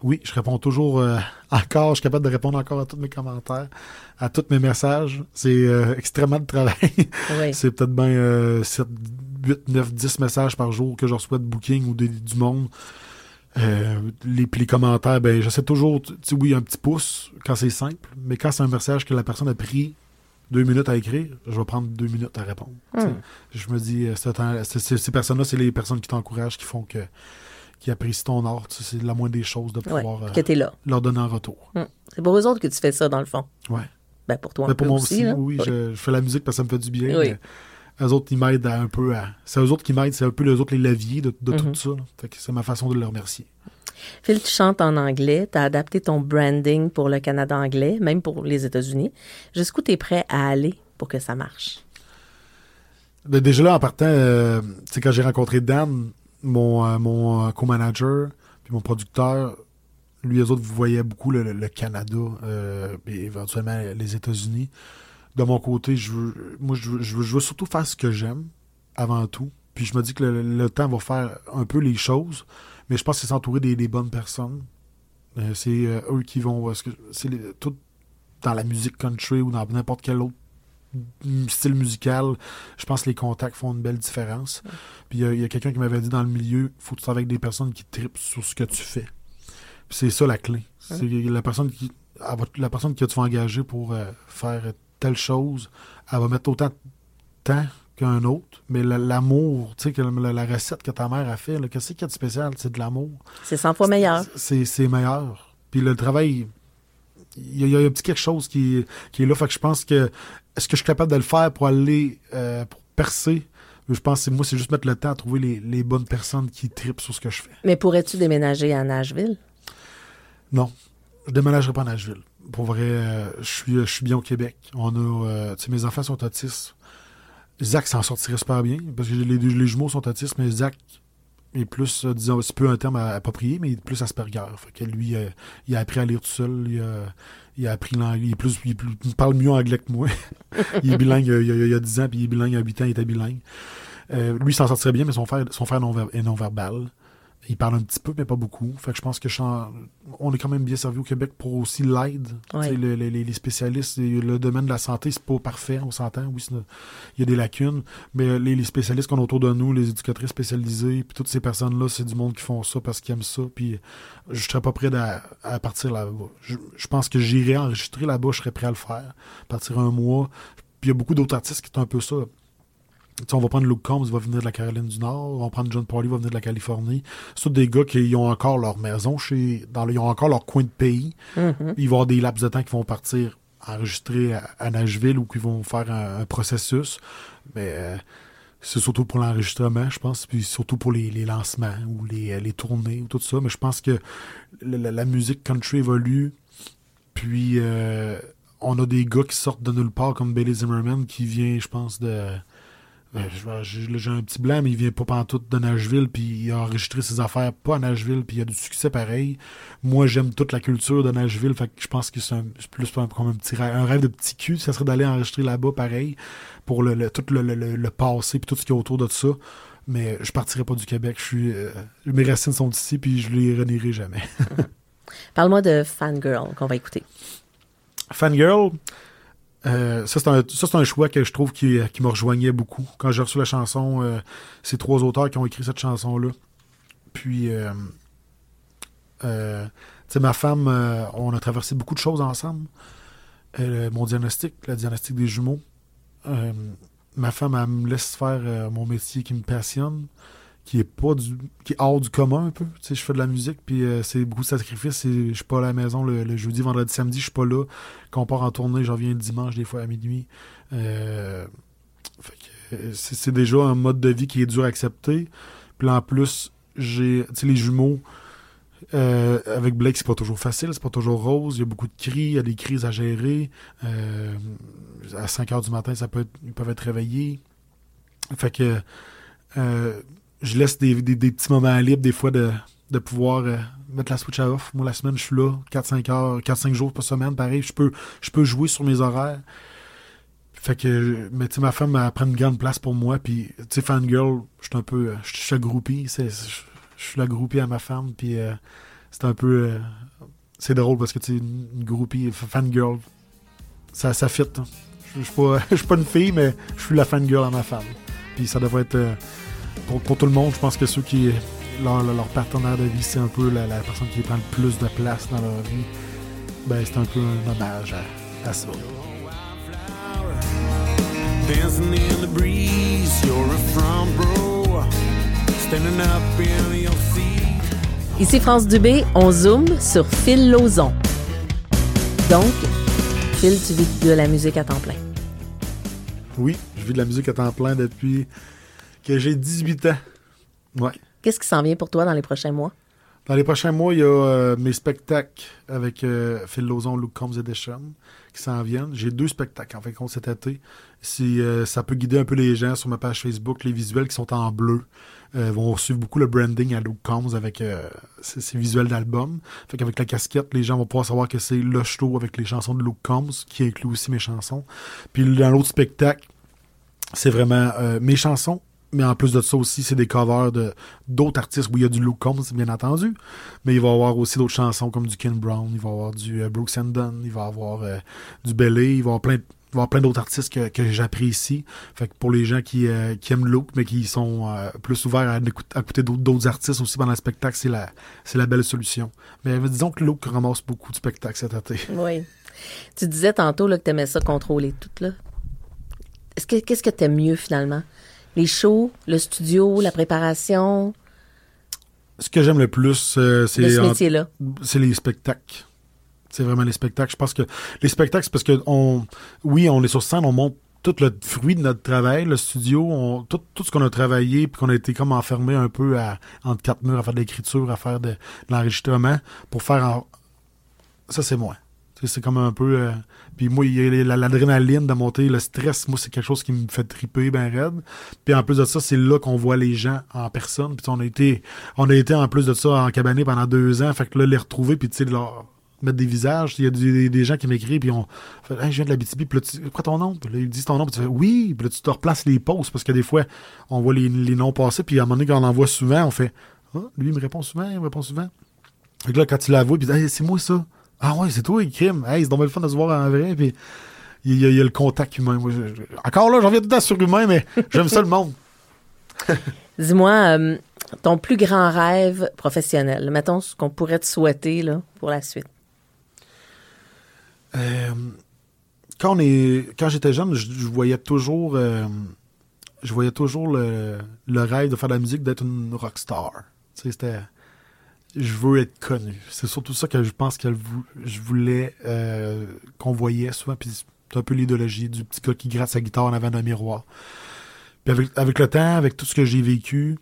Oui, je réponds toujours euh, encore. Je suis capable de répondre encore à tous mes commentaires, à tous mes messages. C'est euh, extrêmement de travail. Oui. c'est peut-être bien euh, 7, 8, 9, 10 messages par jour que je reçois de booking ou du monde. Euh, les, puis les commentaires, ben j'essaie toujours, oui, un petit pouce quand c'est simple, mais quand c'est un message que la personne a pris deux minutes à écrire, je vais prendre deux minutes à répondre. Hmm. Je me dis, euh, ces personnes-là, c'est les personnes qui t'encouragent, qui font que qui apprécient ton art. C'est la moindre des choses de pouvoir euh, que là. leur donner en retour. Hmm. C'est pour eux autres que tu fais ça, dans le fond. Ouais. Ben, pour toi, un Mais pour peu moi aussi. oui, je, je fais la musique parce que ça me fait du bien. Oui. Eux autres, ils m'aident un peu à. C'est eux autres qui m'aident, c'est un peu les autres les leviers de, de Mhm. tout ça. là. Fait que c'est ma façon de le remercier. Phil, tu chantes en anglais, tu as adapté ton branding pour le Canada anglais, même pour les États-Unis. Jusqu'où tu es prêt à aller pour que ça marche? Ben, déjà là, en partant, euh, tu sais, quand j'ai rencontré Dan, mon, euh, mon euh, co-manager, puis mon producteur, lui, eux autres, vous voyez beaucoup le, le- le Canada, euh, et éventuellement les États-Unis. De mon côté, je veux, moi, je veux, je veux- je veux surtout faire ce que j'aime, avant tout. Puis je me dis que le, le temps va faire un peu les choses, mais je pense que c'est s'entourer des, des bonnes personnes. Euh, c'est euh, eux qui vont. C'est tout dans la musique country ou dans n'importe quel autre style musical, je pense que les contacts font une belle différence. Puis il y a- il y a, quelqu'un qui m'avait dit dans le milieu, faut que tu travailles avec des personnes qui tripent sur ce que tu fais. C'est ça la clé. C'est la personne qui la personne que tu vas engager pour euh, faire telle chose, elle va mettre autant de temps qu'un autre, mais la- l'amour, tu sais, la, la recette que ta mère a fait, qu'est-ce qu'il y a de spécial? C'est de l'amour. C'est 100 fois meilleur. C'est meilleur. Puis le travail, il y, a- il y a un petit quelque chose qui, qui est là. Fait que je pense que est-ce que je suis capable de le faire pour aller euh, pour percer? Je pense que moi, c'est juste mettre le temps à trouver les, les bonnes personnes qui tripent sur ce que je fais. Mais pourrais-tu déménager à Nashville? Non, je déménagerai pas à Nashville. Pour vrai, euh, je suis je suis bien au Québec. On a, euh, mes enfants sont autistes. Zach s'en sortirait super bien parce que les, les jumeaux sont autistes, mais Zach est plus, euh, disons, c'est peu un terme approprié, mais il est plus Asperger. Fait que lui, euh, il a appris à lire tout seul. Il a, il a appris l'anglais. Il, plus, parle mieux anglais que moi. il est bilingue euh, il y, a, il y a 10 ans, puis il est bilingue il y a 8 ans, il était bilingue. Euh, lui, il s'en sortirait bien, mais son frère, son frère non est non-verbal. Il parle un petit peu, mais pas beaucoup. Fait que je pense que je suis en- on est quand même bien servi au Québec pour aussi l'aide. Ouais. Tu sais, le- le- les, spécialistes, le domaine de la santé, c'est pas parfait, on s'entend. Oui, il y a des lacunes, mais les, les spécialistes qu'on a autour de nous, les éducatrices spécialisées, puis toutes ces personnes-là, c'est du monde qui font ça parce qu'ils aiment ça. Puis je serais pas prêt à, à partir là-bas. Je, je pense que j'irai enregistrer là-bas, je serais prêt à le faire. Partir un mois. Puis il y a beaucoup d'autres artistes qui sont un peu ça. On va prendre Luke Combs, il va venir de la Caroline du Nord. On va prendre John Pauli, il va venir de la Californie. C'est tous des gars qui ont encore leur maison chez. Dans, le- ils ont encore leur coin de pays. Mhm. Il va y avoir des laps de temps qui vont partir enregistrer à, à Nashville ou qui vont faire un, un processus. Mais euh, c'est surtout pour l'enregistrement, je pense, puis surtout pour les, les lancements ou les, les tournées ou tout ça. Mais je pense que la, musique country évolue. Puis euh, on a des gars qui sortent de nulle part comme Billy Zimmerman qui vient, je pense, de. Euh, J'ai un petit blanc, mais il vient pas pantoute de Nashville, puis il a enregistré ses affaires pas à Nashville, puis il a du succès pareil. Moi, j'aime toute la culture de Nashville, fait que je pense que c'est plus comme un petit rêve, un rêve de petit cul, ça serait d'aller enregistrer là-bas pareil, pour le, le- tout le, le- le- le passé, puis tout ce qu'il y a autour de ça. Mais je partirai pas du Québec, je suis, euh, mes racines sont ici, puis je les renierai jamais. Parle-moi de Fangirl qu'on va écouter. Fangirl, euh, ça, c'est un, un choix que je trouve qui, qui me rejoignait beaucoup. Quand j'ai reçu la chanson, euh, c'est trois auteurs qui ont écrit cette chanson-là. Puis, euh, euh, ma femme, euh, on a traversé beaucoup de choses ensemble. Mon diagnostic, le diagnostic des jumeaux. Ma femme, elle me laisse faire mon métier qui me passionne, qui est pas du, qui est hors du commun un peu. Tu sais, je fais de la musique, puis euh, c'est beaucoup de sacrifices. Je suis pas à la maison le, jeudi, vendredi, samedi, je suis pas là. Quand on part en tournée, j'en viens le dimanche des fois à minuit. Euh, euh, c'est déjà un mode de vie qui est dur à accepter. Puis en plus, j'ai, tu sais, les jumeaux. avec Blake, c'est pas toujours facile, c'est pas toujours rose. Il y a beaucoup de cris, il y a des crises à gérer. À 5 heures du matin, ça peut être- ils peuvent être réveillés. Fait que je laisse des, des- petits moments libres des fois de, de pouvoir euh, mettre la switch à off. Moi, la semaine, je suis là, 4-5 heures, 4-5 jours par semaine, pareil. Je peux, je peux jouer sur mes horaires. Fait que, mais tu ma femme, elle prend une grande place pour moi, puis, tu sais, fangirl, je suis un peu, euh, je suis groupie, je suis la groupie à ma femme, puis euh, c'est un peu, c'est drôle parce que, tu une, groupie, fangirl, ça, ça fit. hein. Je suis pas, pas une fille, mais je suis la fangirl à ma femme. Puis ça devrait être, pour, pour tout le monde, je pense que ceux qui, leur, partenaire de vie, c'est un peu la, la personne qui prend le plus de place dans leur vie. Ben, c'est un peu un hommage à, à ça. Dancing in the breeze, you're a front row. Standing up in your seat. Ici France Dubé, on zoome sur Phil Lauzon. Donc, Phil, tu vis de la musique à temps plein. Oui, je vis de la musique à temps plein depuis que j'ai 18 ans. Ouais. Qu'est-ce qui s'en vient pour toi dans les prochains mois? Dans les prochains mois, il y a euh, mes spectacles avec euh, Phil Lauzon, Luke Combs Edition qui s'en viennent. J'ai deux spectacles en fait compte cet été. Si euh, ça peut guider un peu les gens sur ma page Facebook, les visuels qui sont en bleu vont suivre beaucoup le branding à Luke Combs avec ces visuels d'album. Fait qu'avec la casquette, les gens vont pouvoir savoir que c'est le show avec les chansons de Luke Combs qui inclut aussi mes chansons. Puis dans l'autre spectacle, c'est vraiment mes chansons, mais en plus de ça aussi, c'est des covers de d'autres artistes où il y a du Luke Combs, bien entendu. Mais il va y avoir aussi d'autres chansons comme du Ken Brown, il va y avoir du euh, Brooks Dunn, il va y avoir euh, du Belly, il va y avoir plein avoir plein d'autres artistes que, que j'apprécie. Fait que pour les gens qui, euh, qui aiment Luke, mais qui sont plus ouverts à, à écouter d'autres, artistes aussi pendant le spectacle, c'est la, c'est la belle solution. Mais disons que Luke ramasse beaucoup de spectacles cet été. Oui. Tu disais tantôt là, que tu aimais ça contrôler tout. Là. Est-ce que, qu'est-ce que tu aimes mieux finalement? Les shows, le studio, la préparation? Ce que j'aime le plus, euh, c'est ce en- c'est les spectacles. C'est vraiment les spectacles. Je pense que les spectacles, c'est parce que on, oui, on est sur scène, on montre tout le fruit de notre travail, le studio, on- tout, tout ce qu'on a travaillé, puis qu'on a été comme enfermé un peu à, entre quatre murs à faire de l'écriture, à faire de, de l'enregistrement, pour faire en... Ça, c'est moi. C'est comme un peu... euh, Puis moi, l'adrénaline de monter, le stress, moi, c'est quelque chose qui me fait triper ben raide. Puis en plus de ça, c'est là qu'on voit les gens en personne. Puis on a été on a été en plus de ça en cabané pendant deux ans. Fait que là, les retrouver, puis tu sais, leur mettre des visages. Il y a des, des gens qui m'écrivent, puis on fait Hey, je viens de la BTB, puis là, tu, quoi ton nom? Puis là, ils disent ton nom, puis tu fais oui, puis là, tu te replaces les pauses, parce que des fois, on voit les, les noms passer, puis à un moment donné, quand on en voit souvent, on fait Ah, lui, il me répond souvent, il me répond souvent. Fait que là, quand tu la vois, puis hey, c'est moi ça. Ah ouais, c'est toi, crime. Hey, c'est donc le fun de se voir en vrai, puis il y, a, il y a le contact humain. Moi, je- je- encore là, j'en viens tout le temps sur humain, mais j'aime ça le monde. Dis-moi, euh, ton plus grand rêve professionnel, mettons ce qu'on pourrait te souhaiter là, pour la suite. Euh, quand on est, quand j'étais jeune, je, je voyais toujours, euh, je voyais toujours le, le rêve de faire de la musique, d'être une rockstar. Tu sais, c'était, je veux être connu. C'est surtout ça que je pense que je voulais euh, qu'on voyait souvent. Puis c'est un peu l'idéologie du petit gars qui gratte sa guitare en avant d'un miroir. Puis avec, le temps, avec tout ce que j'ai vécu,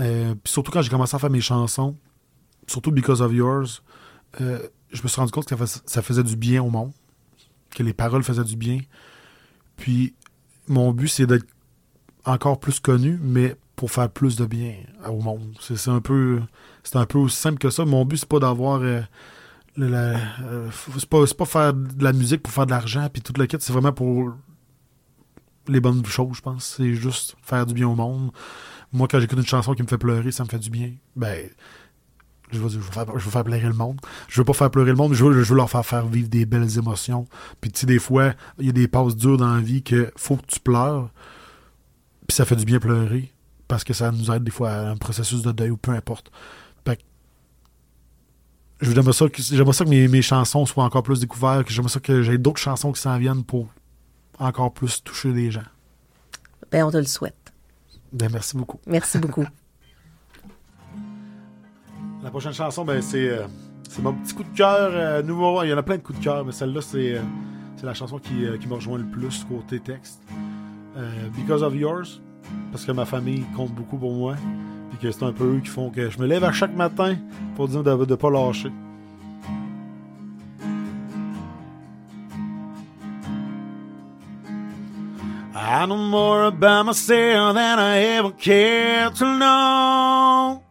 euh, puis surtout quand j'ai commencé à faire mes chansons, surtout Because of Yours, euh, je me suis rendu compte que ça, ça faisait du bien au monde, que les paroles faisaient du bien. Puis mon but, c'est d'être encore plus connu, mais pour faire plus de bien au monde. C'est un peu c'est un peu aussi simple que ça. Mon but, c'est pas d'avoir euh, euh, c'est pas, faire de la musique pour faire de l'argent puis tout le kit, c'est vraiment pour les bonnes choses, je pense. C'est juste faire du bien au monde. Moi, quand j'écoute une chanson qui me fait pleurer, ça me fait du bien. Ben, je veux, dire, je veux, faire, je veux faire pleurer le monde. Je veux pas faire pleurer le monde, je veux, je veux leur faire faire vivre des belles émotions. Puis tu sais, des fois, il y a des passes dures dans la vie que faut que tu pleures. Puis ça fait du bien pleurer. Parce que ça nous aide des fois à un processus de deuil ou peu importe. J'aimerais ça, que- j'aimerais ça que mes, mes chansons soient encore plus découvertes, que j'aimerais ça que j'ai d'autres chansons qui s'en viennent pour encore plus toucher les gens. Ben, on te le souhaite. Ben, merci beaucoup. Merci beaucoup. La prochaine chanson, ben, c'est, euh, c'est mon petit coup de cœur euh, nouveau. Il y en a plein de coups de cœur, mais celle-là, c'est, euh, c'est la chanson qui, euh, qui me rejoint le plus côté texte. Euh, Because of Yours, parce que ma famille compte beaucoup pour moi, puis que c'est un peu eux qui font que je me lève à chaque matin pour dire de ne pas lâcher. I know more about myself than I ever cared to know.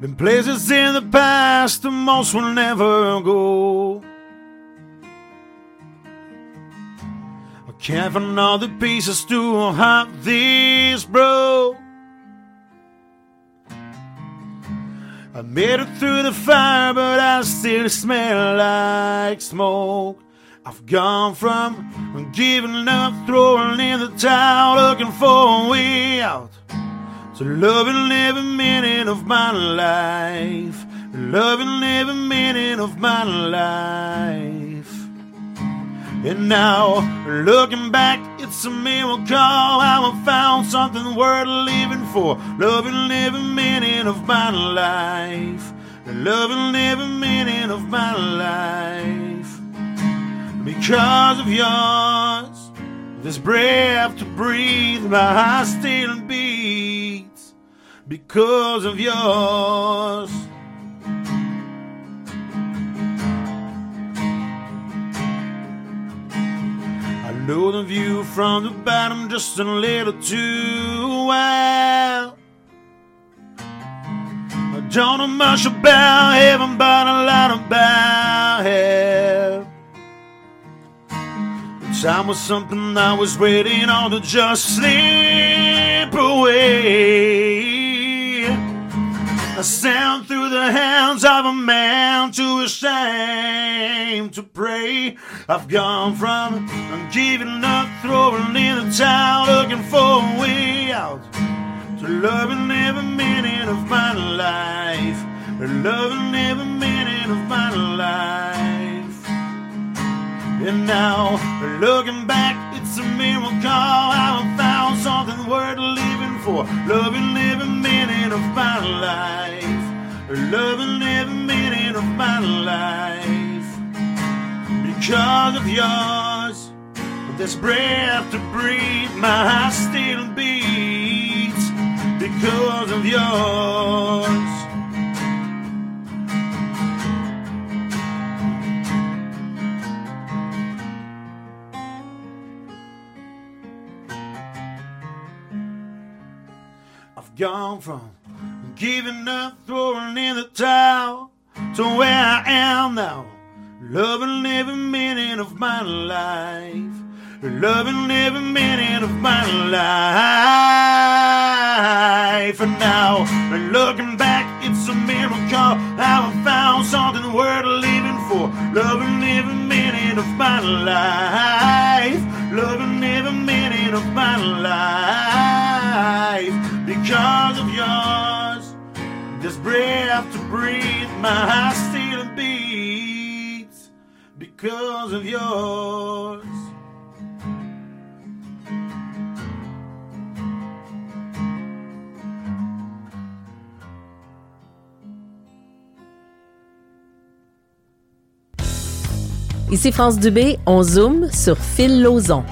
Been places in the past the most will never go. Can't find all the pieces to have this broke. I made it through the fire, but I still smell like smoke. I've gone from giving up, throwing in the towel, looking for a way out, to loving every minute of my life, loving every minute of my life. And now, looking back, it's a miracle how I found something worth living for. Loving every minute of my life. Loving every minute of my life. Because of yours, this breath to breathe, my heart still beats. Because of yours. Know the view from the bottom just a little too well. I don't know much about heaven, but a lot about hell. Time was something I was waiting on to just slip away. I stand through the hands of a man too ashamed to pray. I've gone from I'm giving up, throwing in the towel, looking for a way out, to loving every minute of my life, loving every minute of my life. And now, looking back, it's a miracle how I found something worth living for, loving every minute of my life, loving every minute of my life. Because of yours, this breath to breathe, my heart still beats. Because of yours. Gone from giving up, throwing in the towel, to where I am now, loving every minute of my life, loving every minute of my life. And now, looking back, it's a miracle how I found something worth living for, loving every minute of my life, loving every minute of my life because of yours. This breath to breathe, my heart still beats because of yours. Ici France Dubé, on zoome sur Phil Lauzon.